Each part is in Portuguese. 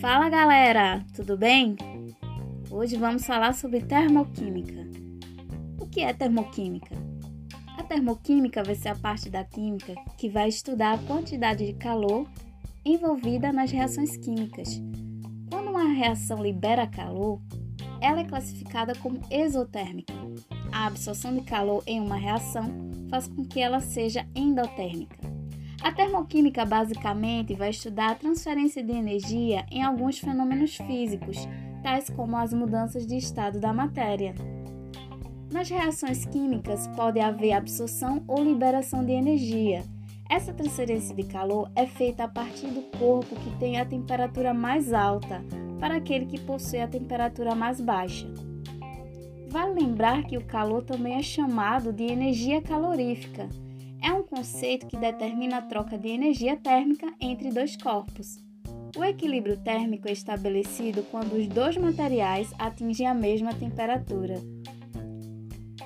Fala galera, tudo bem? Hoje vamos falar sobre termoquímica. O que é termoquímica? A termoquímica vai ser a parte da química que vai estudar a quantidade de calor envolvida nas reações químicas. Quando uma reação libera calor, ela é classificada como exotérmica. A absorção de calor em uma reação faz com que ela seja endotérmica. A termoquímica basicamente vai estudar a transferência de energia em alguns fenômenos físicos, tais como as mudanças de estado da matéria. Nas reações químicas pode haver absorção ou liberação de energia. Essa transferência de calor é feita a partir do corpo que tem a temperatura mais alta para aquele que possui a temperatura mais baixa. Vale lembrar que o calor também é chamado de energia calorífica é um conceito que determina a troca de energia térmica entre dois corpos. O equilíbrio térmico é estabelecido quando os dois materiais atingem a mesma temperatura.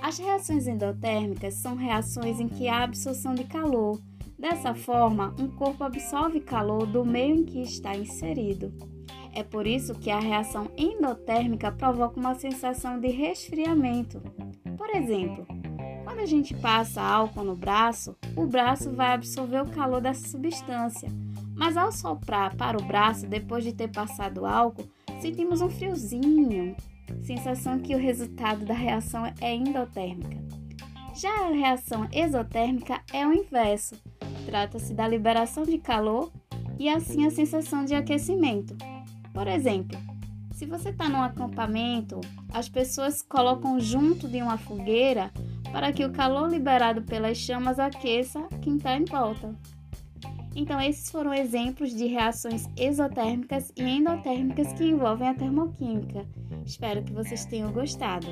As reações endotérmicas são reações em que há absorção de calor. Dessa forma, um corpo absorve calor do meio em que está inserido. É por isso que a reação endotérmica provoca uma sensação de resfriamento. Por exemplo, quando a gente passa álcool no braço, o braço vai absorver o calor dessa substância. Mas ao soprar para o braço depois de ter passado álcool, sentimos um friozinho, sensação que o resultado da reação é endotérmica. Já a reação exotérmica é o inverso. Trata-se da liberação de calor e assim a sensação de aquecimento. Por exemplo, se você está num acampamento, as pessoas colocam junto de uma fogueira para que o calor liberado pelas chamas aqueça quem está em volta. Então, esses foram exemplos de reações exotérmicas e endotérmicas que envolvem a termoquímica. Espero que vocês tenham gostado.